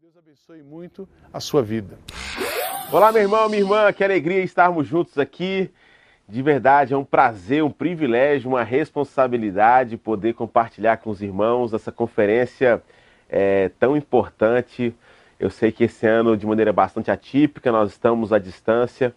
Deus abençoe muito a sua vida. Olá, meu irmão, minha irmã, que alegria estarmos juntos aqui. De verdade, é um prazer, um privilégio, uma responsabilidade poder compartilhar com os irmãos essa conferência é, tão importante. Eu sei que esse ano, de maneira bastante atípica, nós estamos à distância,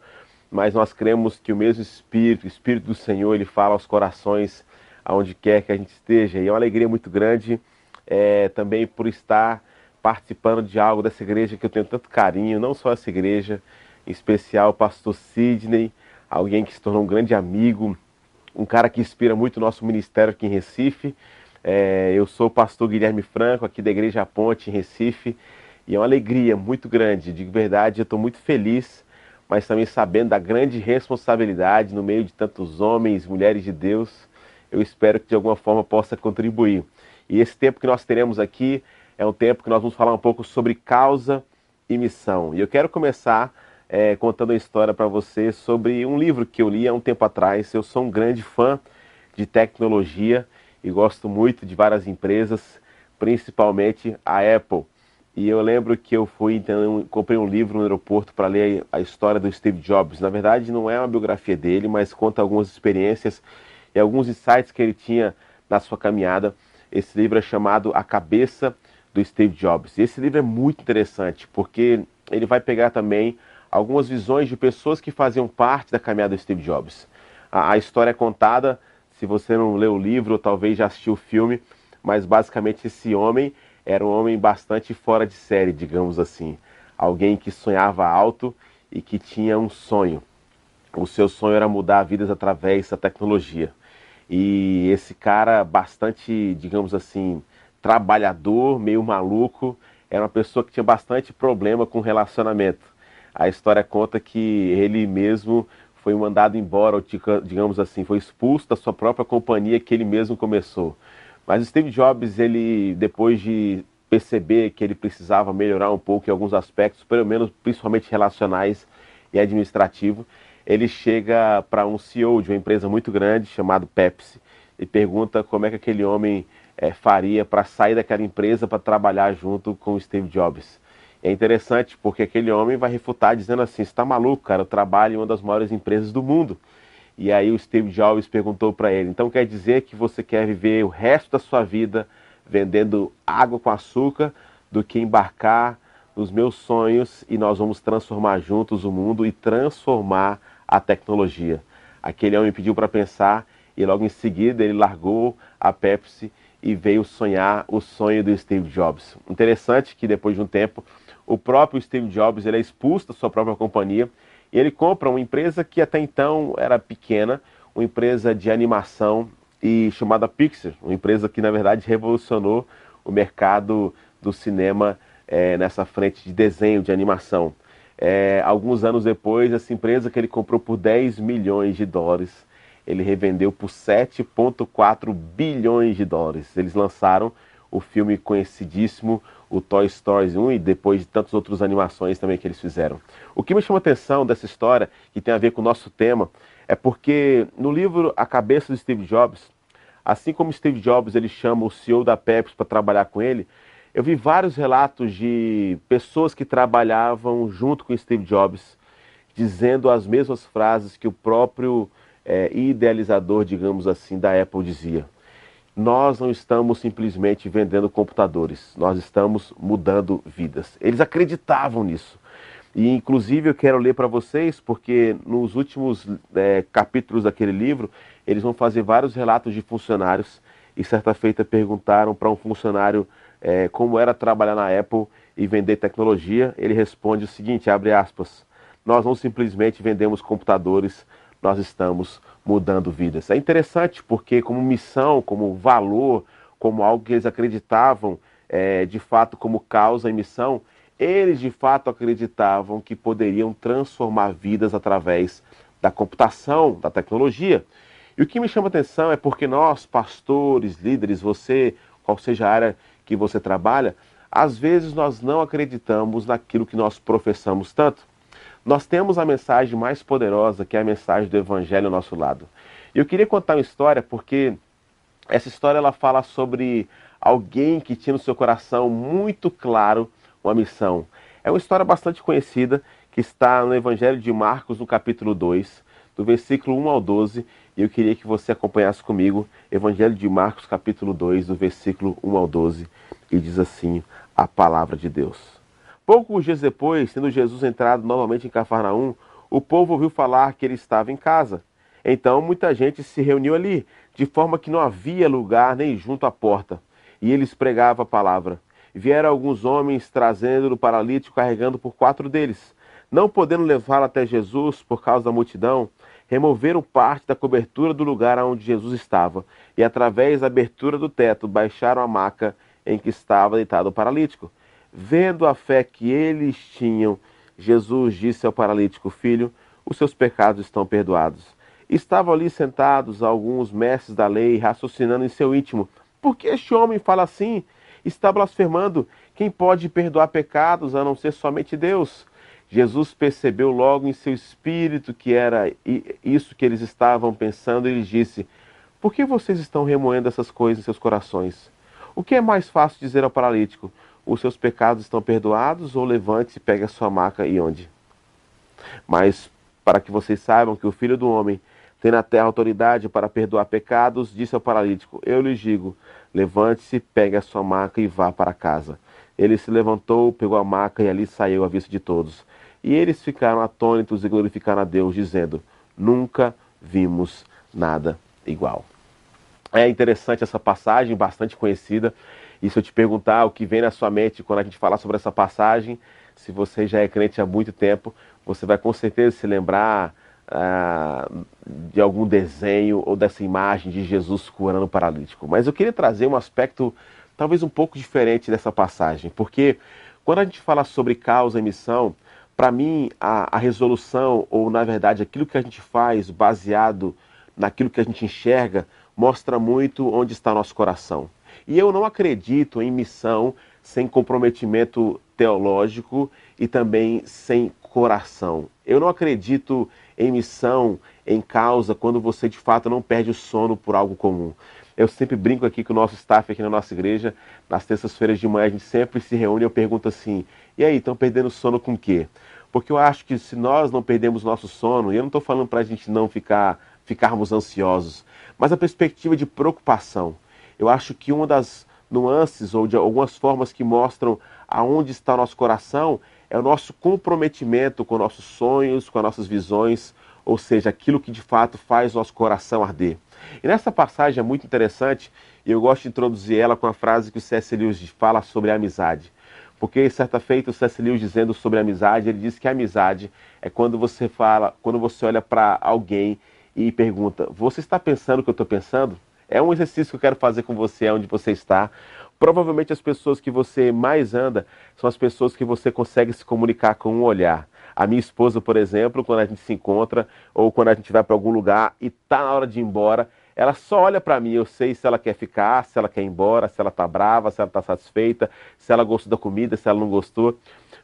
mas nós cremos que o mesmo Espírito, o Espírito do Senhor, ele fala aos corações aonde quer que a gente esteja. E é uma alegria muito grande é, também por estar participando de algo dessa igreja que eu tenho tanto carinho, não só essa igreja, em especial o pastor Sidney, alguém que se tornou um grande amigo, um cara que inspira muito o nosso ministério aqui em Recife. É, eu sou o pastor Guilherme Franco, aqui da Igreja Ponte, em Recife, e é uma alegria muito grande, de verdade, eu estou muito feliz, mas também sabendo da grande responsabilidade no meio de tantos homens, mulheres de Deus, eu espero que de alguma forma possa contribuir. E esse tempo que nós teremos aqui é um tempo que nós vamos falar um pouco sobre causa e missão. E eu quero começar é, contando uma história para você sobre um livro que eu li há um tempo atrás. Eu sou um grande fã de tecnologia e gosto muito de várias empresas, principalmente a Apple. E eu lembro que eu fui, então, comprei um livro no aeroporto para ler a história do Steve Jobs. Na verdade, não é uma biografia dele, mas conta algumas experiências e alguns insights que ele tinha na sua caminhada. Esse livro é chamado A Cabeça do Steve Jobs. Esse livro é muito interessante, porque ele vai pegar também algumas visões de pessoas que faziam parte da caminhada do Steve Jobs. A, a história é contada, se você não leu o livro, ou talvez já assistiu o filme, mas basicamente esse homem era um homem bastante fora de série, digamos assim. Alguém que sonhava alto e que tinha um sonho. O seu sonho era mudar vidas através da tecnologia. E esse cara, bastante, digamos assim, trabalhador, meio maluco, era uma pessoa que tinha bastante problema com relacionamento. A história conta que ele mesmo foi mandado embora, ou digamos assim, foi expulso da sua própria companhia que ele mesmo começou. Mas Steve Jobs, ele depois de perceber que ele precisava melhorar um pouco em alguns aspectos, pelo menos principalmente relacionais e administrativo, ele chega para um CEO de uma empresa muito grande chamado Pepsi e pergunta como é que aquele homem é, faria para sair daquela empresa para trabalhar junto com o Steve Jobs. É interessante porque aquele homem vai refutar dizendo assim: está maluco, cara? Eu trabalho em uma das maiores empresas do mundo. E aí o Steve Jobs perguntou para ele: então quer dizer que você quer viver o resto da sua vida vendendo água com açúcar do que embarcar nos meus sonhos e nós vamos transformar juntos o mundo e transformar a tecnologia? Aquele homem pediu para pensar e logo em seguida ele largou a Pepsi e veio sonhar o sonho do Steve Jobs. Interessante que depois de um tempo, o próprio Steve Jobs ele é expulso da sua própria companhia e ele compra uma empresa que até então era pequena, uma empresa de animação e chamada Pixar, uma empresa que na verdade revolucionou o mercado do cinema é, nessa frente de desenho, de animação. É, alguns anos depois, essa empresa que ele comprou por 10 milhões de dólares ele revendeu por 7,4 bilhões de dólares. Eles lançaram o filme conhecidíssimo, o Toy Story 1, e depois de tantas outras animações também que eles fizeram. O que me chama a atenção dessa história, que tem a ver com o nosso tema, é porque no livro A Cabeça de Steve Jobs, assim como Steve Jobs ele chama o CEO da Pepsi para trabalhar com ele, eu vi vários relatos de pessoas que trabalhavam junto com Steve Jobs, dizendo as mesmas frases que o próprio é, idealizador, digamos assim, da Apple dizia: Nós não estamos simplesmente vendendo computadores, nós estamos mudando vidas. Eles acreditavam nisso. E inclusive eu quero ler para vocês, porque nos últimos é, capítulos daquele livro, eles vão fazer vários relatos de funcionários. E certa feita perguntaram para um funcionário é, como era trabalhar na Apple e vender tecnologia. Ele responde o seguinte: abre aspas, nós não simplesmente vendemos computadores, nós estamos mudando vidas. É interessante porque, como missão, como valor, como algo que eles acreditavam é, de fato como causa e missão, eles de fato acreditavam que poderiam transformar vidas através da computação, da tecnologia. E o que me chama atenção é porque nós, pastores, líderes, você, qual seja a área que você trabalha, às vezes nós não acreditamos naquilo que nós professamos tanto. Nós temos a mensagem mais poderosa, que é a mensagem do Evangelho ao nosso lado. E eu queria contar uma história, porque essa história ela fala sobre alguém que tinha no seu coração muito claro uma missão. É uma história bastante conhecida que está no Evangelho de Marcos, no capítulo 2, do versículo 1 ao 12, e eu queria que você acompanhasse comigo Evangelho de Marcos, capítulo 2, do versículo 1 ao 12, e diz assim a palavra de Deus. Poucos dias depois, tendo Jesus entrado novamente em Cafarnaum, o povo ouviu falar que ele estava em casa. Então muita gente se reuniu ali, de forma que não havia lugar nem junto à porta. E eles pregavam a palavra. Vieram alguns homens trazendo o paralítico, carregando por quatro deles. Não podendo levá-lo até Jesus por causa da multidão, removeram parte da cobertura do lugar onde Jesus estava e, através da abertura do teto, baixaram a maca em que estava deitado o paralítico. Vendo a fé que eles tinham, Jesus disse ao paralítico: Filho, os seus pecados estão perdoados. Estavam ali sentados alguns mestres da lei, raciocinando em seu íntimo: Por que este homem fala assim? Está blasfemando. Quem pode perdoar pecados a não ser somente Deus? Jesus percebeu logo em seu espírito que era isso que eles estavam pensando e lhes disse: Por que vocês estão remoendo essas coisas em seus corações? O que é mais fácil dizer ao paralítico: Os seus pecados estão perdoados? Ou levante-se, pegue a sua maca e onde? Mas para que vocês saibam que o filho do homem tem na terra autoridade para perdoar pecados, disse ao paralítico: Eu lhes digo: levante-se, pegue a sua maca e vá para casa. Ele se levantou, pegou a maca e ali saiu à vista de todos. E eles ficaram atônitos e glorificaram a Deus, dizendo: Nunca vimos nada igual. É interessante essa passagem, bastante conhecida. E se eu te perguntar o que vem na sua mente quando a gente falar sobre essa passagem, se você já é crente há muito tempo, você vai com certeza se lembrar ah, de algum desenho ou dessa imagem de Jesus curando o paralítico. Mas eu queria trazer um aspecto talvez um pouco diferente dessa passagem, porque quando a gente fala sobre causa e missão, para mim, a, a, resolução, ou na verdade aquilo que a gente faz baseado naquilo que a gente enxerga, mostra muito onde está nosso coração. E eu não acredito em missão sem comprometimento teológico e também sem coração. Eu não acredito em missão, em causa, quando você de fato não perde o sono por algo comum. Eu sempre brinco aqui com o nosso staff aqui na nossa igreja, nas terças-feiras de manhã a gente sempre se reúne e eu pergunto assim: e aí, estão perdendo sono com o quê? Porque eu acho que se nós não perdemos nosso sono, e eu não estou falando para a gente não ficar, ficarmos ansiosos, mas a perspectiva de preocupação. Eu acho que uma das nuances ou de algumas formas que mostram aonde está nosso coração é o nosso comprometimento com nossos sonhos, com as nossas visões, ou seja, aquilo que de fato faz nosso coração arder. E nessa passagem é muito interessante, e eu gosto de introduzir ela com a frase que o C.S. Lewis fala sobre a amizade. Porque certa feita o C.S. Lewis dizendo sobre amizade, ele diz que a amizade é quando você fala, quando você olha para alguém e pergunta: "Você está pensando o que eu estou pensando?" É um exercício que eu quero fazer com você, onde você está. Provavelmente as pessoas que você mais anda são as pessoas que você consegue se comunicar com um olhar. A minha esposa, por exemplo, quando a gente se encontra ou quando a gente vai para algum lugar e está na hora de ir embora, ela só olha para mim, eu sei se ela quer ficar, se ela quer ir embora, se ela está brava, se ela está satisfeita, se ela gostou da comida, se ela não gostou.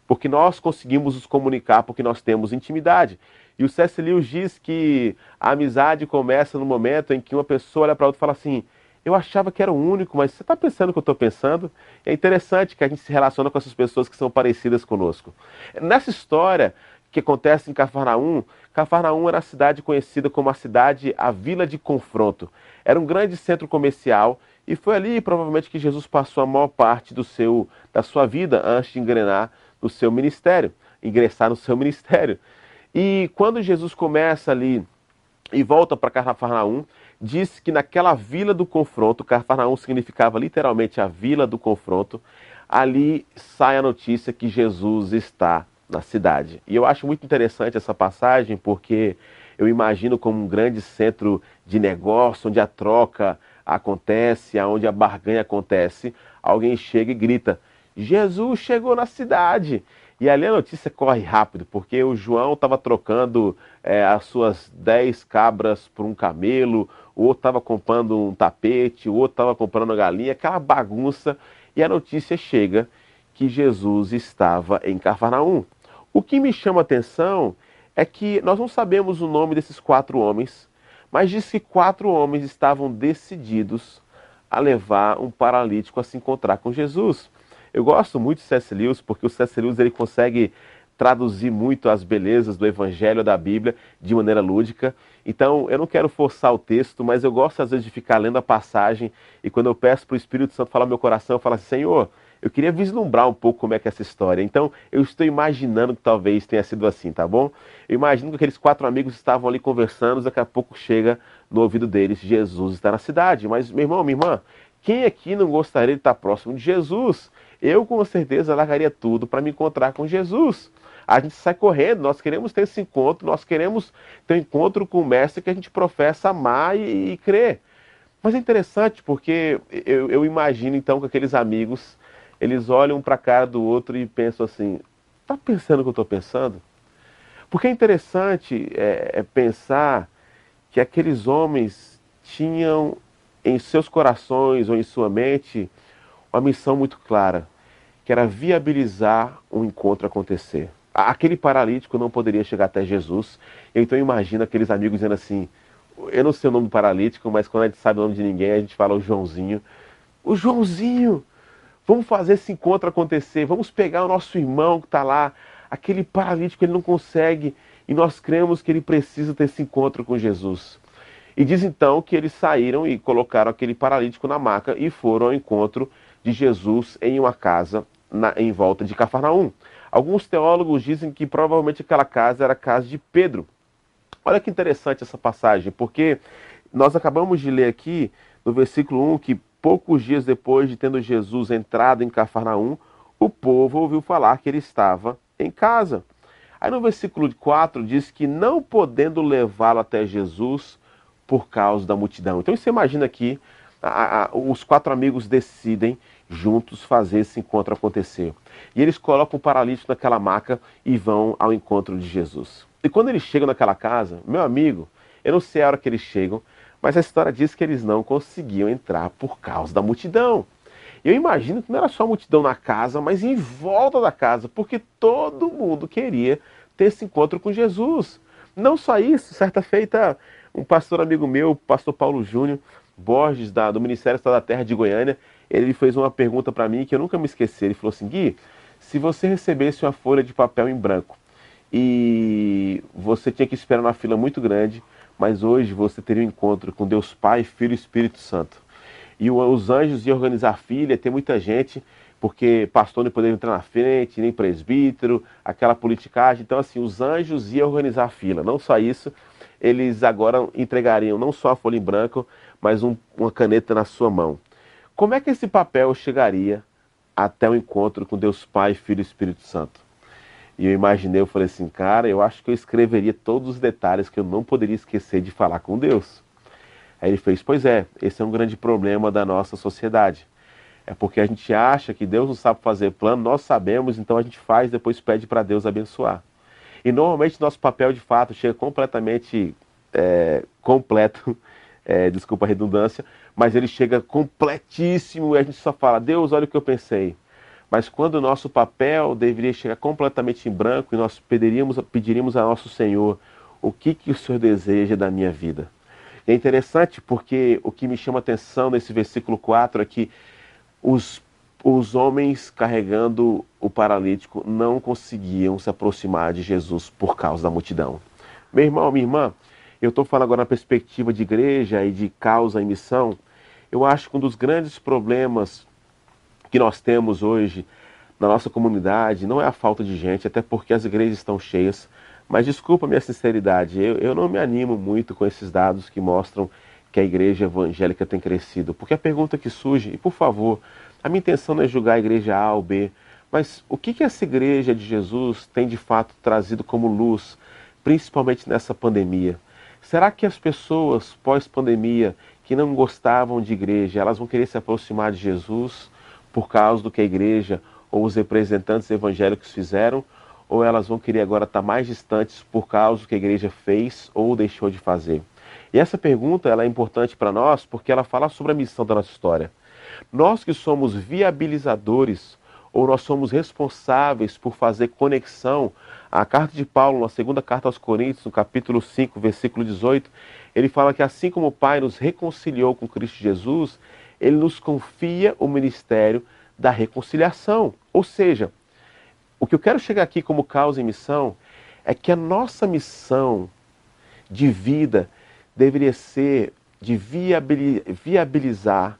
Porque nós conseguimos nos comunicar porque nós temos intimidade. E o C.S. Lewis diz que a amizade começa no momento em que uma pessoa olha para outra e fala assim: Eu achava que era o único, mas você está pensando o que eu estou pensando? É interessante que a gente se relaciona com essas pessoas que são parecidas conosco. Nessa história que acontece em Cafarnaum, Cafarnaum era a cidade conhecida como a cidade, a vila de confronto. Era um grande centro comercial e foi ali provavelmente que Jesus passou a maior parte do seu, da sua vida antes de engrenar no seu ministério, ingressar no seu ministério. E quando Jesus começa ali e volta para Cafarnaum, diz que naquela vila do confronto, Cafarnaum significava literalmente a vila do confronto, ali sai a notícia que Jesus está na cidade. E eu acho muito interessante essa passagem porque eu imagino como um grande centro de negócio, onde a troca acontece, onde a barganha acontece, alguém chega e grita: Jesus chegou na cidade. E ali a notícia corre rápido, porque o João estava trocando é, as suas dez cabras por um camelo, o outro estava comprando um tapete, o outro estava comprando uma galinha, aquela bagunça. E a notícia chega que Jesus estava em Cafarnaum. O que me chama a atenção é que nós não sabemos o nome desses quatro homens, mas diz que quatro homens estavam decididos a levar um paralítico a se encontrar com Jesus. Eu gosto muito de C.S. Lewis porque o C.S. Lewis ele consegue traduzir muito as belezas do Evangelho da Bíblia de maneira lúdica. Então, eu não quero forçar o texto, mas eu gosto às vezes de ficar lendo a passagem e quando eu peço para o Espírito Santo falar meu coração, eu falo assim, Senhor, eu queria vislumbrar um pouco como é que é essa história. Então, eu estou imaginando que talvez tenha sido assim, tá bom? Eu imagino que aqueles quatro amigos estavam ali conversando, daqui a pouco chega no ouvido deles, Jesus está na cidade. Mas, meu irmão, minha irmã, quem aqui não gostaria de estar próximo de Jesus? Eu, com certeza, largaria tudo para me encontrar com Jesus. A gente sai correndo, nós queremos ter esse encontro, nós queremos ter um encontro com o Mestre que a gente professa amar e, e crer. Mas é interessante porque eu, eu imagino então que aqueles amigos eles olham para a cara do outro e pensam assim: está pensando o que eu estou pensando? Porque é interessante é, é pensar que aqueles homens tinham em seus corações ou em sua mente uma missão muito clara, que era viabilizar um encontro acontecer. Aquele paralítico não poderia chegar até Jesus, então imagina aqueles amigos dizendo assim: eu não sei o nome do paralítico, mas quando a gente sabe o nome de ninguém, a gente fala o Joãozinho. O Joãozinho! Vamos fazer esse encontro acontecer. Vamos pegar o nosso irmão que está lá, aquele paralítico, ele não consegue, e nós cremos que ele precisa ter esse encontro com Jesus. E diz então que eles saíram e colocaram aquele paralítico na maca e foram ao encontro de Jesus em uma casa na, em volta de Cafarnaum. Alguns teólogos dizem que provavelmente aquela casa era a casa de Pedro. Olha que interessante essa passagem, porque nós acabamos de ler aqui no versículo 1 que poucos dias depois de tendo Jesus entrado em Cafarnaum, o povo ouviu falar que ele estava em casa. Aí no versículo 4 diz que não podendo levá-lo até Jesus por causa da multidão. Então você imagina aqui, a, a, os quatro amigos decidem juntos fazer esse encontro acontecer. E eles colocam o paralítico naquela maca e vão ao encontro de Jesus. E quando eles chegam naquela casa, meu amigo, eu não sei a hora que eles chegam, mas a história diz que eles não conseguiam entrar por causa da multidão. Eu imagino que não era só a multidão na casa, mas em volta da casa, porque todo mundo queria ter esse encontro com Jesus. Não só isso, certa feita, um pastor amigo meu, o pastor Paulo Júnior Borges, da, do Ministério Estado da Terra de Goiânia, ele fez uma pergunta para mim que eu nunca me esqueci. Ele falou assim: Gui, se você recebesse uma folha de papel em branco e você tinha que esperar uma fila muito grande mas hoje você teria um encontro com Deus Pai, Filho e Espírito Santo. E os anjos iam organizar filha, tem muita gente, porque pastor não poderia entrar na frente, nem presbítero, aquela politicagem. Então, assim, os anjos iam organizar a fila. Não só isso, eles agora entregariam não só a folha em branco, mas um, uma caneta na sua mão. Como é que esse papel chegaria até o encontro com Deus Pai, Filho e Espírito Santo? E eu imaginei, eu falei assim, cara, eu acho que eu escreveria todos os detalhes que eu não poderia esquecer de falar com Deus. Aí ele fez, pois é, esse é um grande problema da nossa sociedade. É porque a gente acha que Deus não sabe fazer plano, nós sabemos, então a gente faz, depois pede para Deus abençoar. E normalmente nosso papel de fato chega completamente é, completo, é, desculpa a redundância, mas ele chega completíssimo e a gente só fala, Deus, olha o que eu pensei. Mas quando o nosso papel deveria chegar completamente em branco e nós pediríamos, pediríamos a nosso Senhor o que, que o Senhor deseja da minha vida. é interessante porque o que me chama atenção nesse versículo 4 é que os, os homens carregando o paralítico não conseguiam se aproximar de Jesus por causa da multidão. Meu irmão, minha irmã, eu estou falando agora na perspectiva de igreja e de causa e missão. Eu acho que um dos grandes problemas que nós temos hoje na nossa comunidade não é a falta de gente, até porque as igrejas estão cheias. Mas desculpa minha sinceridade, eu, eu não me animo muito com esses dados que mostram que a igreja evangélica tem crescido. Porque a pergunta que surge, e por favor, a minha intenção não é julgar a igreja A ou B, mas o que, que essa igreja de Jesus tem de fato trazido como luz, principalmente nessa pandemia? Será que as pessoas pós-pandemia que não gostavam de igreja, elas vão querer se aproximar de Jesus? Por causa do que a igreja ou os representantes evangélicos fizeram, ou elas vão querer agora estar mais distantes por causa do que a igreja fez ou deixou de fazer? E essa pergunta ela é importante para nós porque ela fala sobre a missão da nossa história. Nós que somos viabilizadores ou nós somos responsáveis por fazer conexão. A carta de Paulo, na segunda carta aos Coríntios, no capítulo 5, versículo 18, ele fala que assim como o Pai nos reconciliou com Cristo Jesus, ele nos confia o ministério da reconciliação. Ou seja, o que eu quero chegar aqui como causa e missão é que a nossa missão de vida deveria ser de viabilizar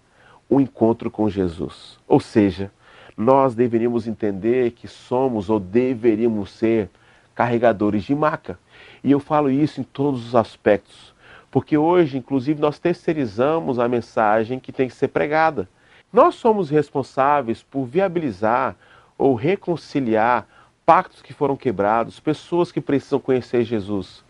o encontro com Jesus. Ou seja, nós deveríamos entender que somos ou deveríamos ser carregadores de maca. E eu falo isso em todos os aspectos, porque hoje, inclusive, nós terceirizamos a mensagem que tem que ser pregada. Nós somos responsáveis por viabilizar ou reconciliar pactos que foram quebrados, pessoas que precisam conhecer Jesus.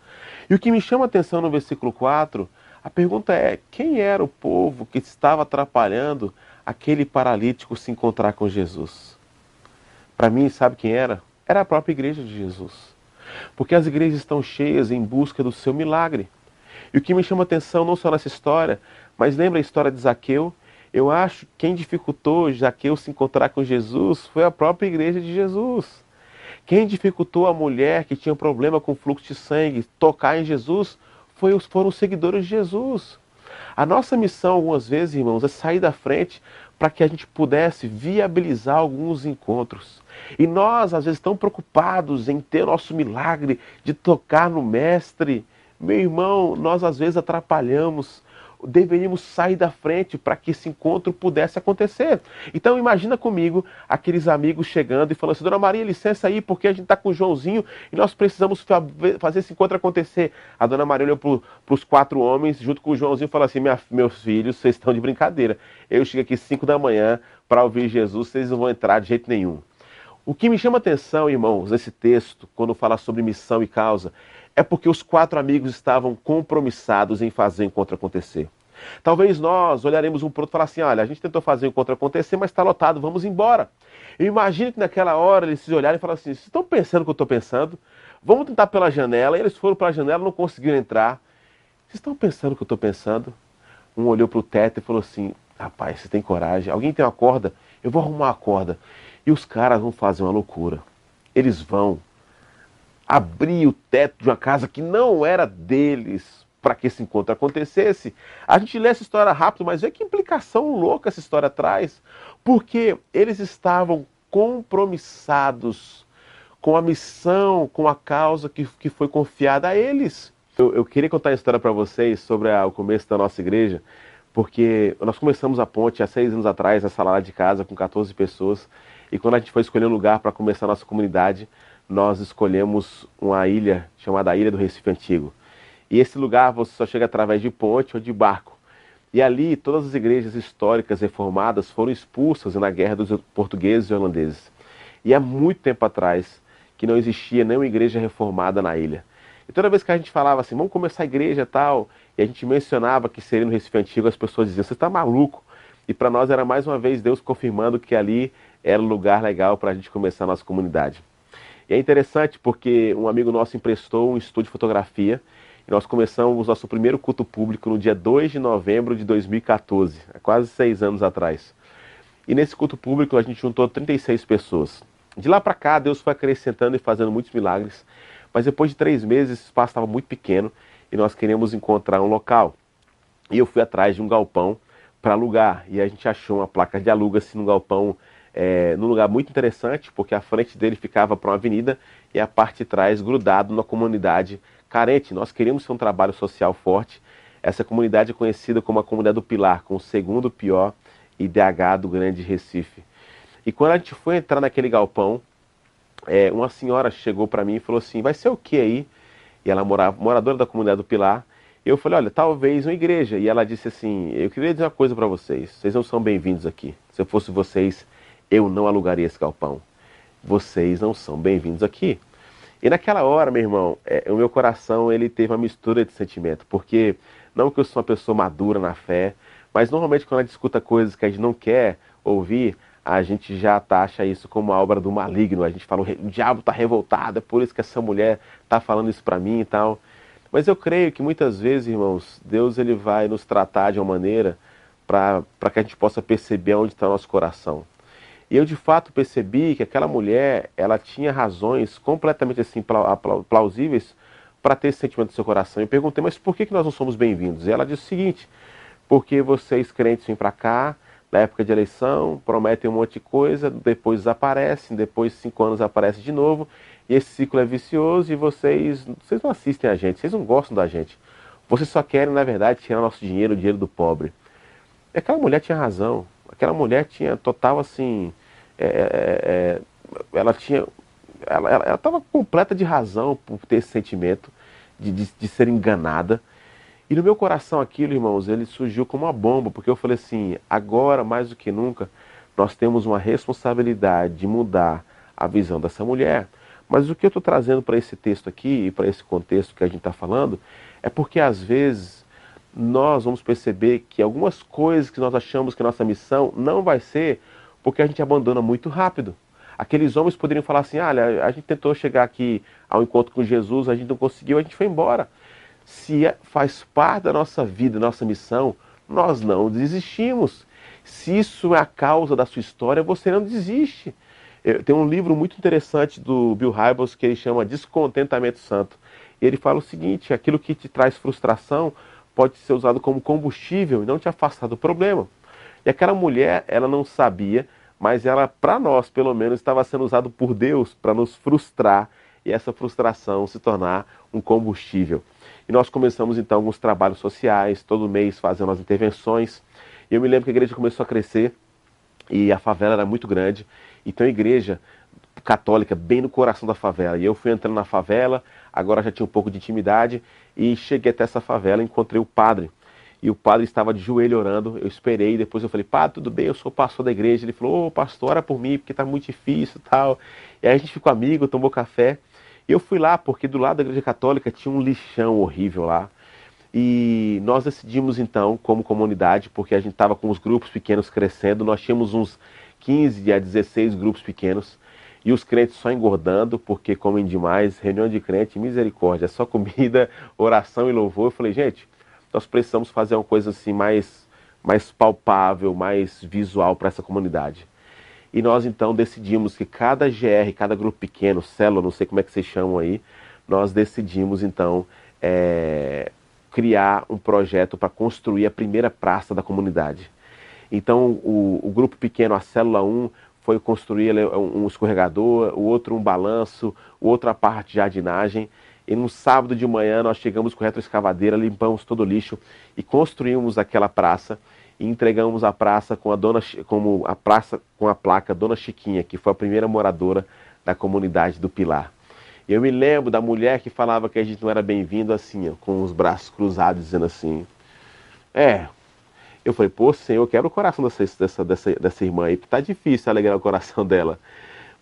E o que me chama a atenção no versículo 4, a pergunta é: quem era o povo que estava atrapalhando aquele paralítico se encontrar com Jesus? Para mim, sabe quem era? Era a própria igreja de Jesus. Porque as igrejas estão cheias em busca do seu milagre. E o que me chama atenção não só nessa história, mas lembra a história de Zaqueu? Eu acho que quem dificultou Zaqueu se encontrar com Jesus foi a própria igreja de Jesus. Quem dificultou a mulher que tinha problema com fluxo de sangue tocar em Jesus foi os, foram os seguidores de Jesus. A nossa missão, algumas vezes, irmãos, é sair da frente para que a gente pudesse viabilizar alguns encontros. E nós, às vezes, tão preocupados em ter nosso milagre de tocar no Mestre, meu irmão, nós às vezes atrapalhamos deveríamos sair da frente para que esse encontro pudesse acontecer. Então imagina comigo aqueles amigos chegando e falando assim, Dona Maria, licença aí, porque a gente está com o Joãozinho e nós precisamos fazer esse encontro acontecer. A Dona Maria olhou para os quatro homens, junto com o Joãozinho, e falou assim, meus filhos, vocês estão de brincadeira. Eu chego aqui cinco da manhã para ouvir Jesus, vocês não vão entrar de jeito nenhum. O que me chama atenção, irmãos, nesse texto, quando fala sobre missão e causa, é porque os quatro amigos estavam compromissados em fazer o encontro acontecer. Talvez nós olharemos um para outro e falar assim: olha, a gente tentou fazer o encontro acontecer, mas está lotado, vamos embora. Eu imagino que naquela hora eles se olharem e falaram assim: vocês estão pensando o que eu estou pensando? Vamos tentar pela janela. E eles foram para a janela, não conseguiram entrar. Vocês estão pensando o que eu estou pensando? Um olhou para o teto e falou assim: rapaz, você tem coragem? Alguém tem uma corda? Eu vou arrumar uma corda. E os caras vão fazer uma loucura. Eles vão abrir o teto de uma casa que não era deles para que esse encontro acontecesse. A gente lê essa história rápido, mas vê que implicação louca essa história traz, porque eles estavam compromissados com a missão, com a causa que, que foi confiada a eles. Eu, eu queria contar a história para vocês sobre a, o começo da nossa igreja, porque nós começamos a ponte há seis anos atrás, essa lá de casa, com 14 pessoas, e quando a gente foi escolher um lugar para começar a nossa comunidade, nós escolhemos uma ilha chamada Ilha do Recife Antigo. E esse lugar você só chega através de ponte ou de barco. E ali todas as igrejas históricas reformadas foram expulsas na guerra dos portugueses e holandeses. E há muito tempo atrás que não existia nenhuma igreja reformada na ilha. E toda vez que a gente falava assim, vamos começar a igreja tal, e a gente mencionava que seria no Recife Antigo, as pessoas diziam, você está maluco? E para nós era mais uma vez Deus confirmando que ali era um lugar legal para a gente começar a nossa comunidade. E é interessante porque um amigo nosso emprestou um estúdio de fotografia e nós começamos nosso primeiro culto público no dia 2 de novembro de 2014, há quase seis anos atrás. E nesse culto público a gente juntou 36 pessoas. De lá para cá, Deus foi acrescentando e fazendo muitos milagres, mas depois de três meses, esse espaço estava muito pequeno e nós queríamos encontrar um local. E eu fui atrás de um galpão para alugar, e a gente achou uma placa de aluga-se num galpão é, num lugar muito interessante, porque a frente dele ficava para uma avenida e a parte de trás grudado na comunidade carente. Nós queríamos ser um trabalho social forte. Essa comunidade é conhecida como a Comunidade do Pilar, com o segundo pior IDH do Grande Recife. E quando a gente foi entrar naquele galpão, é, uma senhora chegou para mim e falou assim: Vai ser o que aí? E ela morava, moradora da Comunidade do Pilar. Eu falei: Olha, talvez uma igreja. E ela disse assim: Eu queria dizer uma coisa para vocês. Vocês não são bem-vindos aqui. Se eu fosse vocês, eu não alugaria esse galpão. Vocês não são bem-vindos aqui. E naquela hora, meu irmão, é, o meu coração ele teve uma mistura de sentimento, porque não que eu sou uma pessoa madura na fé, mas normalmente quando a gente escuta coisas que a gente não quer ouvir, a gente já taxa isso como a obra do maligno. A gente fala, o diabo está revoltado, é por isso que essa mulher está falando isso para mim e tal. Mas eu creio que muitas vezes, irmãos, Deus ele vai nos tratar de uma maneira para que a gente possa perceber onde está o nosso coração. E eu de fato percebi que aquela mulher, ela tinha razões completamente assim plausíveis para ter esse sentimento no seu coração. E perguntei, mas por que, que nós não somos bem-vindos? E ela disse o seguinte: porque vocês crentes vêm para cá, na época de eleição, prometem um monte de coisa, depois desaparecem, depois cinco anos aparece de novo, e esse ciclo é vicioso e vocês, vocês não assistem a gente, vocês não gostam da gente. Vocês só querem, na verdade, tirar nosso dinheiro, o dinheiro do pobre. E aquela mulher tinha razão. Aquela mulher tinha total assim. É, é, é ela tinha. Ela estava completa de razão por ter esse sentimento de, de, de ser enganada. E no meu coração aquilo, irmãos, ele surgiu como uma bomba, porque eu falei assim: agora mais do que nunca, nós temos uma responsabilidade de mudar a visão dessa mulher. Mas o que eu estou trazendo para esse texto aqui e para esse contexto que a gente está falando é porque às vezes nós vamos perceber que algumas coisas que nós achamos que nossa missão não vai ser porque a gente abandona muito rápido. Aqueles homens poderiam falar assim: olha, a gente tentou chegar aqui ao encontro com Jesus, a gente não conseguiu, a gente foi embora. Se é, faz parte da nossa vida, nossa missão, nós não desistimos. Se isso é a causa da sua história, você não desiste. Tem um livro muito interessante do Bill Hybels que ele chama Descontentamento Santo. E ele fala o seguinte: aquilo que te traz frustração pode ser usado como combustível e não te afastar do problema. E aquela mulher, ela não sabia mas ela, para nós, pelo menos, estava sendo usado por Deus para nos frustrar e essa frustração se tornar um combustível. E nós começamos então alguns trabalhos sociais, todo mês fazendo as intervenções. E eu me lembro que a igreja começou a crescer e a favela era muito grande. Então a igreja católica bem no coração da favela. E eu fui entrando na favela, agora já tinha um pouco de intimidade e cheguei até essa favela, encontrei o padre e o padre estava de joelho orando. Eu esperei, depois eu falei, padre, tudo bem, eu sou pastor da igreja. Ele falou, ô oh, pastor, ora por mim, porque está muito difícil tal. E aí a gente ficou amigo, tomou café. E eu fui lá, porque do lado da igreja católica tinha um lixão horrível lá. E nós decidimos então, como comunidade, porque a gente estava com os grupos pequenos crescendo, nós tínhamos uns 15 a 16 grupos pequenos. E os crentes só engordando, porque comem demais, reunião de crente, misericórdia, só comida, oração e louvor. Eu falei, gente, nós precisamos fazer uma coisa assim mais, mais palpável, mais visual para essa comunidade. E nós então decidimos que cada GR, cada grupo pequeno, célula, não sei como é que vocês chamam aí, nós decidimos então é, criar um projeto para construir a primeira praça da comunidade. Então o, o, grupo pequeno, a célula 1, foi construir um escorregador, o outro um balanço, o outro a parte de jardinagem. E no sábado de manhã nós chegamos com retroescavadeira, limpamos todo o lixo e construímos aquela praça e entregamos a praça com a dona como a praça com a placa Dona Chiquinha, que foi a primeira moradora da comunidade do Pilar. Eu me lembro da mulher que falava que a gente não era bem-vindo assim, ó, com os braços cruzados, dizendo assim: É. Eu falei, pô, Senhor, quero o coração dessa, dessa, dessa, dessa irmã aí, porque tá difícil alegrar o coração dela.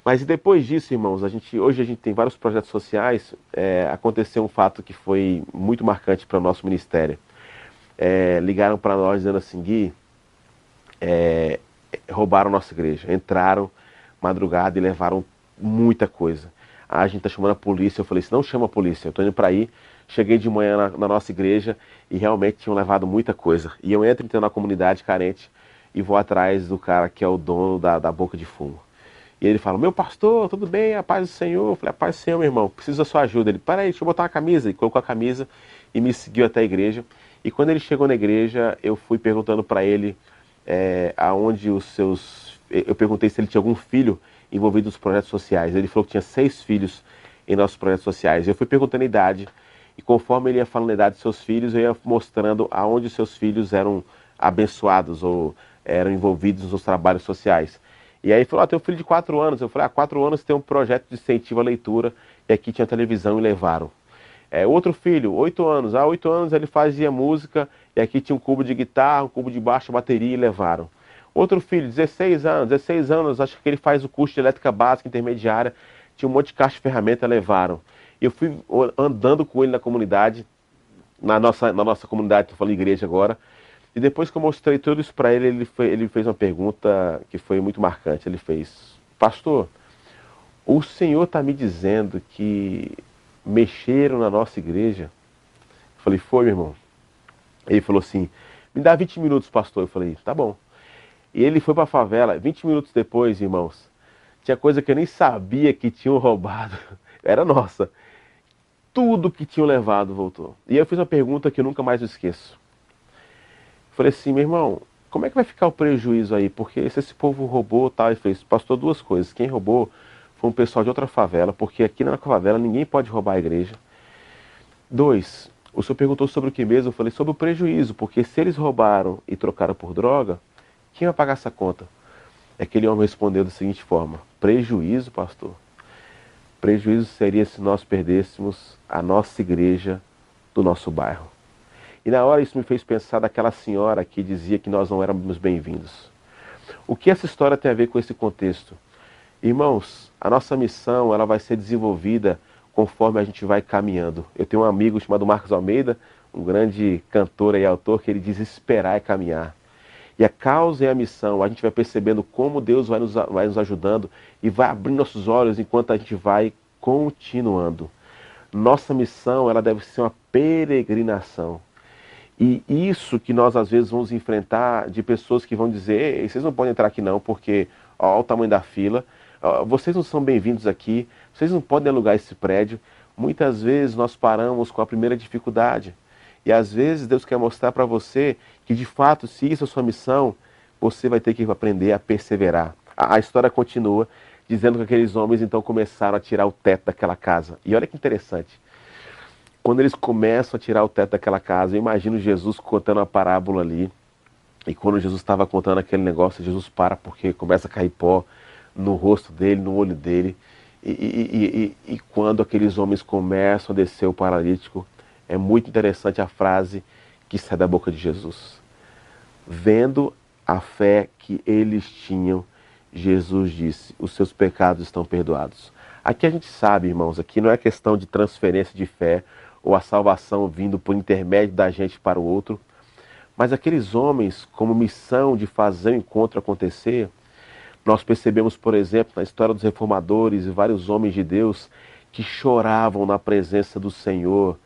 Mas depois disso, irmãos, a gente, hoje a gente tem vários projetos sociais. É, aconteceu um fato que foi muito marcante para o nosso ministério. É, ligaram para nós dizendo assim, Gui, é, roubaram nossa igreja. Entraram madrugada e levaram muita coisa. a gente está chamando a polícia. Eu falei assim, não chama a polícia, eu estou indo para aí. Cheguei de manhã na, na, nossa igreja e realmente tinham levado muita coisa. E eu entro então na comunidade carente e vou atrás do cara que é o dono da, da boca de fumo. E ele fala, meu pastor, tudo bem, a paz do Senhor. Eu falei, a paz do Senhor, meu irmão, preciso da sua ajuda. Ele, peraí, deixa eu botar uma camisa. E colocou a camisa e me seguiu até a igreja. E quando ele chegou na igreja, eu fui perguntando para ele é, aonde os seus... Eu perguntei se ele tinha algum filho envolvido nos projetos sociais. Ele falou que tinha seis filhos em nossos projetos sociais. Eu fui perguntando a idade. E conforme ele ia falando a idade de seus filhos, eu ia mostrando aonde seus filhos eram abençoados ou eram envolvidos nos trabalhos sociais. E aí falou, ah, tem um filho de quatro anos. Eu falei, ah, quatro anos tem um projeto de incentivo à leitura, e aqui tinha televisão e levaram. É, outro filho, oito anos. Ah, oito anos ele fazia música, e aqui tinha um cubo de guitarra, um cubo de baixo, bateria e levaram. Outro filho, 16 anos, 16 anos, acho que ele faz o curso de elétrica básica intermediária, tinha um monte de caixa de ferramenta, levaram. Eu fui andando com ele na comunidade, na nossa, na nossa comunidade, estou falando igreja agora, e depois que eu mostrei tudo isso para ele, ele, foi, ele fez uma pergunta que foi muito marcante. Ele fez: Pastor, o senhor está me dizendo que mexeram na nossa igreja? Eu falei: Foi, meu irmão. Ele falou assim: Me dá 20 minutos, pastor. Eu falei: Tá bom. E ele foi para a favela. 20 minutos depois, irmãos, tinha coisa que eu nem sabia que tinham roubado. Era nossa. Tudo que tinham levado voltou. E eu fiz uma pergunta que eu nunca mais esqueço. Falei assim, meu irmão, como é que vai ficar o prejuízo aí? Porque se esse povo roubou tal, e fez, pastor, duas coisas. Quem roubou foi um pessoal de outra favela, porque aqui na favela ninguém pode roubar a igreja. Dois, o senhor perguntou sobre o que mesmo? Eu falei sobre o prejuízo, porque se eles roubaram e trocaram por droga, quem vai pagar essa conta? Aquele homem respondeu da seguinte forma: Prejuízo, pastor? Prejuízo seria se nós perdêssemos a nossa igreja do nosso bairro. E na hora isso me fez pensar daquela senhora que dizia que nós não éramos bem-vindos. O que essa história tem a ver com esse contexto? Irmãos, a nossa missão ela vai ser desenvolvida conforme a gente vai caminhando. Eu tenho um amigo chamado Marcos Almeida, um grande cantor e autor, que ele diz esperar é caminhar. E a causa e a missão, a gente vai percebendo como Deus vai nos, vai nos ajudando e vai abrindo nossos olhos enquanto a gente vai continuando. Nossa missão, ela deve ser uma peregrinação. E isso que nós às vezes vamos enfrentar de pessoas que vão dizer: vocês não podem entrar aqui não, porque olha o tamanho da fila, vocês não são bem-vindos aqui, vocês não podem alugar esse prédio. Muitas vezes nós paramos com a primeira dificuldade. E às vezes Deus quer mostrar para você que de fato, se isso é sua missão, você vai ter que aprender a perseverar. A, a história continua dizendo que aqueles homens então começaram a tirar o teto daquela casa. E olha que interessante. Quando eles começam a tirar o teto daquela casa, eu imagino Jesus contando uma parábola ali. E quando Jesus estava contando aquele negócio, Jesus para porque começa a cair pó no rosto dele, no olho dele. E, e, e, e, quando aqueles homens começam a descer o paralítico, é muito interessante a frase que sai da boca de Jesus. Vendo a fé que eles tinham, Jesus disse: Os seus pecados estão perdoados. Aqui a gente sabe, irmãos, aqui não é questão de transferência de fé ou a salvação vindo por intermédio da gente para o outro. Mas aqueles homens, como missão de fazer o encontro acontecer, nós percebemos, por exemplo, na história dos reformadores e vários homens de Deus que choravam na presença do Senhor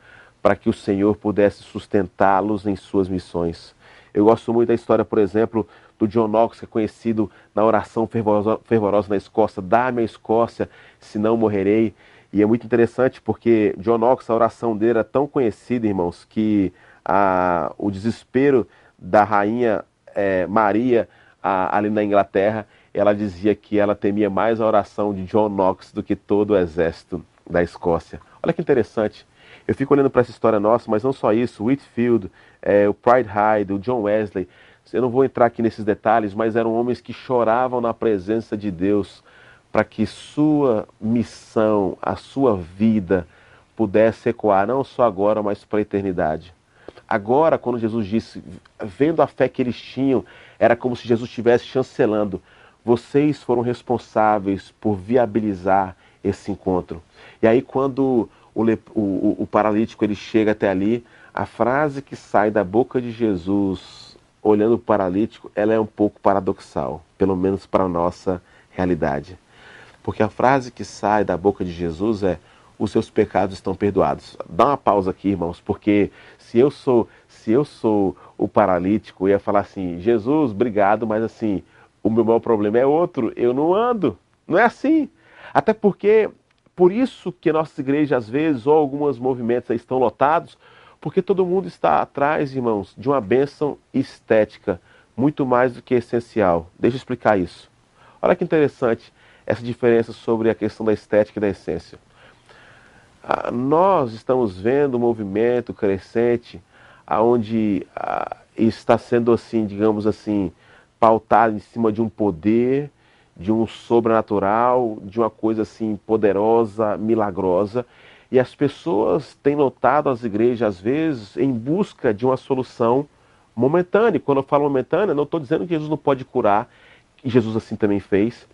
para que o Senhor pudesse sustentá-los em suas missões. Eu gosto muito da história, por exemplo, do John Knox, que é conhecido na oração fervorosa, fervorosa na Escócia: Dá-me a Escócia, senão morrerei. E é muito interessante porque John Knox, a oração dele era tão conhecida, irmãos, que a, o desespero da rainha é, Maria a, ali na Inglaterra, ela dizia que ela temia mais a oração de John Knox do que todo o exército da Escócia. Olha que interessante. Eu fico olhando para essa história nossa, mas não só isso, Whitfield, é, o Pride Hyde, o John Wesley, eu não vou entrar aqui nesses detalhes, mas eram homens que choravam na presença de Deus, para que sua missão, a sua vida pudesse ecoar não só agora, mas para a eternidade. Agora, quando Jesus disse, vendo a fé que eles tinham, era como se Jesus estivesse chancelando. Vocês foram responsáveis por viabilizar esse encontro. E aí, quando o, o, o paralítico ele chega até ali, a frase que sai da boca de Jesus, olhando o paralítico, ela é um pouco paradoxal, pelo menos para a nossa realidade. Porque a frase que sai da boca de Jesus é: os seus pecados estão perdoados. Dá uma pausa aqui, irmãos, porque se eu sou, se eu sou o paralítico, eu ia falar assim: Jesus, obrigado, mas assim, o meu maior problema é outro, eu não ando. Não é assim. Até porque por isso que nossas igrejas às vezes ou alguns movimentos estão lotados, porque todo mundo está atrás, irmãos, de uma bênção estética muito mais do que essencial. Deixa eu explicar isso. Olha que interessante essa diferença sobre a questão da estética e da essência. Ah, nós estamos vendo um movimento crescente aonde ah, está sendo assim, digamos assim, pautado em cima de um poder, de um sobrenatural, de uma coisa assim poderosa, milagrosa. E as pessoas têm notado as igrejas, às vezes, em busca de uma solução momentânea. Quando eu falo momentânea, não estou dizendo que Jesus não pode curar, que Jesus assim também fez.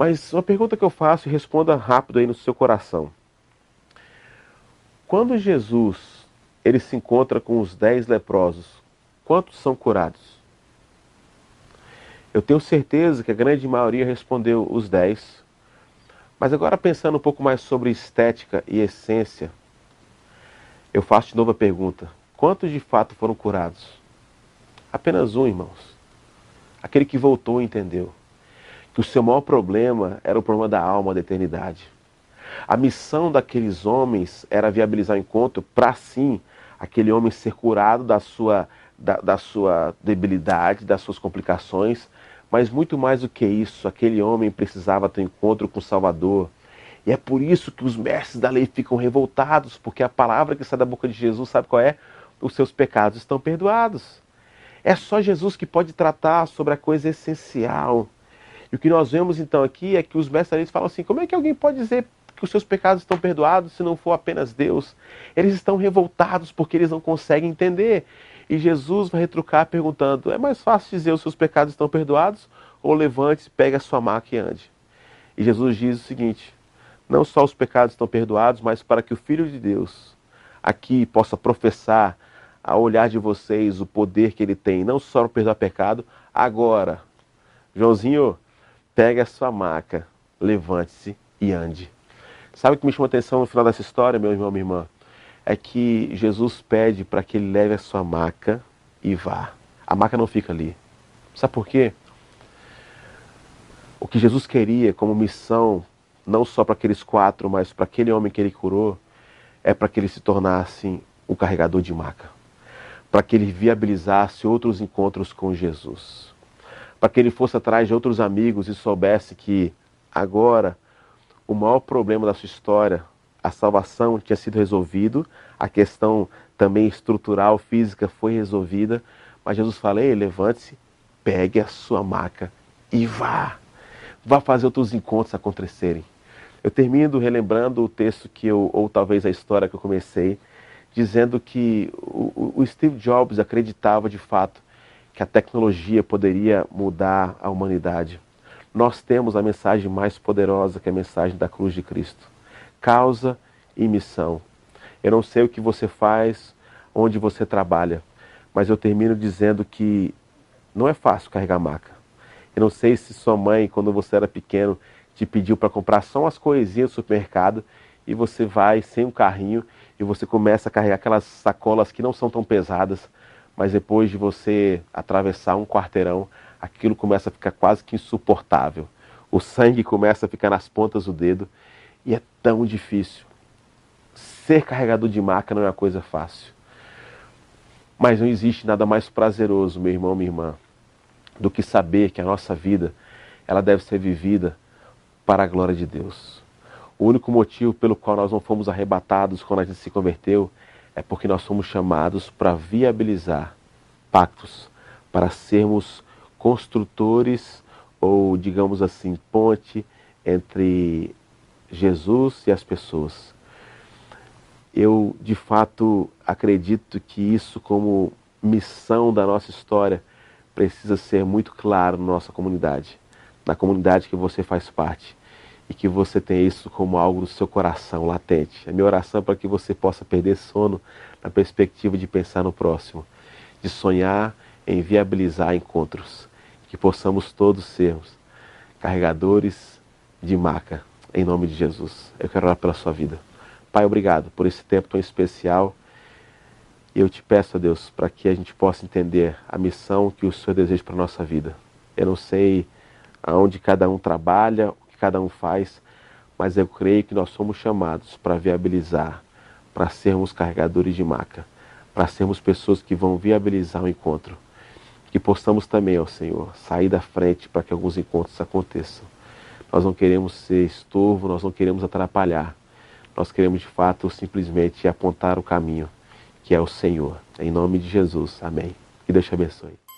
Mas uma pergunta que eu faço e responda rápido aí no seu coração. Quando Jesus ele se encontra com os dez leprosos, quantos são curados? Eu tenho certeza que a grande maioria respondeu os dez. Mas agora pensando um pouco mais sobre estética e essência, eu faço de novo a pergunta: quantos de fato foram curados? Apenas um, irmãos. Aquele que voltou entendeu que o seu maior problema era o problema da alma, da eternidade. A missão daqueles homens era viabilizar o encontro para sim aquele homem ser curado da sua da, da sua debilidade, das suas complicações, mas muito mais do que isso, aquele homem precisava ter um encontro com o Salvador. E é por isso que os mestres da lei ficam revoltados, porque a palavra que sai da boca de Jesus, sabe qual é? Os seus pecados estão perdoados. É só Jesus que pode tratar sobre a coisa essencial. E o que nós vemos então aqui é que os mestres falam assim: como é que alguém pode dizer que os seus pecados estão perdoados se não for apenas Deus? Eles estão revoltados porque eles não conseguem entender. E Jesus vai retrucar perguntando: é mais fácil dizer os seus pecados estão perdoados ou levante, pegue a sua maca e ande? E Jesus diz o seguinte: não só os pecados estão perdoados, mas para que o Filho de Deus aqui possa professar a olhar de vocês o poder que ele tem, não só para perdoar pecado, agora, Joãozinho, pegue a sua maca, levante-se e ande. Sabe o que me chamou a atenção no final dessa história, meu irmão, minha irmã? é que Jesus pede para que ele leve a sua maca e vá. A maca não fica ali. Sabe por quê? O que Jesus queria como missão, não só para aqueles quatro, mas para aquele homem que ele curou, é para que ele se tornasse o carregador de maca. Para que ele viabilizasse outros encontros com Jesus. Para que ele fosse atrás de outros amigos e soubesse que agora o maior problema da sua história a salvação tinha sido resolvido, a questão também estrutural, física foi resolvida, mas Jesus fala: Ei, levante-se, pegue a sua maca e vá. Vá fazer outros encontros acontecerem. Eu termino relembrando o texto que eu, ou talvez a história que eu comecei, dizendo que o, o Steve Jobs acreditava de fato que a tecnologia poderia mudar a humanidade. Nós temos a mensagem mais poderosa que é a mensagem da cruz de Cristo causa e missão. Eu não sei o que você faz, onde você trabalha, mas eu termino dizendo que não é fácil carregar maca. Eu não sei se sua mãe, quando você era pequeno, te pediu para comprar só umas coisinhas do supermercado e você vai sem um carrinho e você começa a carregar aquelas sacolas que não são tão pesadas, mas depois de você atravessar um quarteirão, aquilo começa a ficar quase que insuportável. O sangue começa a ficar nas pontas do dedo e é tão difícil. Ser carregador de maca não é uma coisa fácil. Mas não existe nada mais prazeroso, meu irmão, minha irmã, do que saber que a nossa vida ela deve ser vivida para a glória de Deus. O único motivo pelo qual nós não fomos arrebatados quando a gente se converteu é porque nós fomos chamados para viabilizar pactos, para sermos construtores ou, digamos assim, ponte entre Jesus e as pessoas. Eu, de fato, acredito que isso, como missão da nossa história, precisa ser muito claro na nossa comunidade, na comunidade que você faz parte, e que você tenha isso como algo do seu coração latente. A minha oração é para que você possa perder sono na perspectiva de pensar no próximo, de sonhar em viabilizar encontros, que possamos todos sermos carregadores de maca em nome de Jesus. Eu quero orar pela sua vida. Pai, obrigado por esse tempo tão especial. Eu te peço, a Deus, para que a gente possa entender a missão que o Senhor deseja para a nossa vida. Eu não sei aonde cada um trabalha, cada um faz, mas eu creio que nós somos chamados para viabilizar, para sermos carregadores de maca, para sermos pessoas que vão viabilizar o encontro. Que possamos também, ó Senhor, sair da frente para que alguns encontros aconteçam. Nós não queremos ser estorvo, nós não queremos atrapalhar. Nós queremos de fato simplesmente apontar o caminho, que é o Senhor. Em nome de Jesus. Amém. Que Deus te abençoe.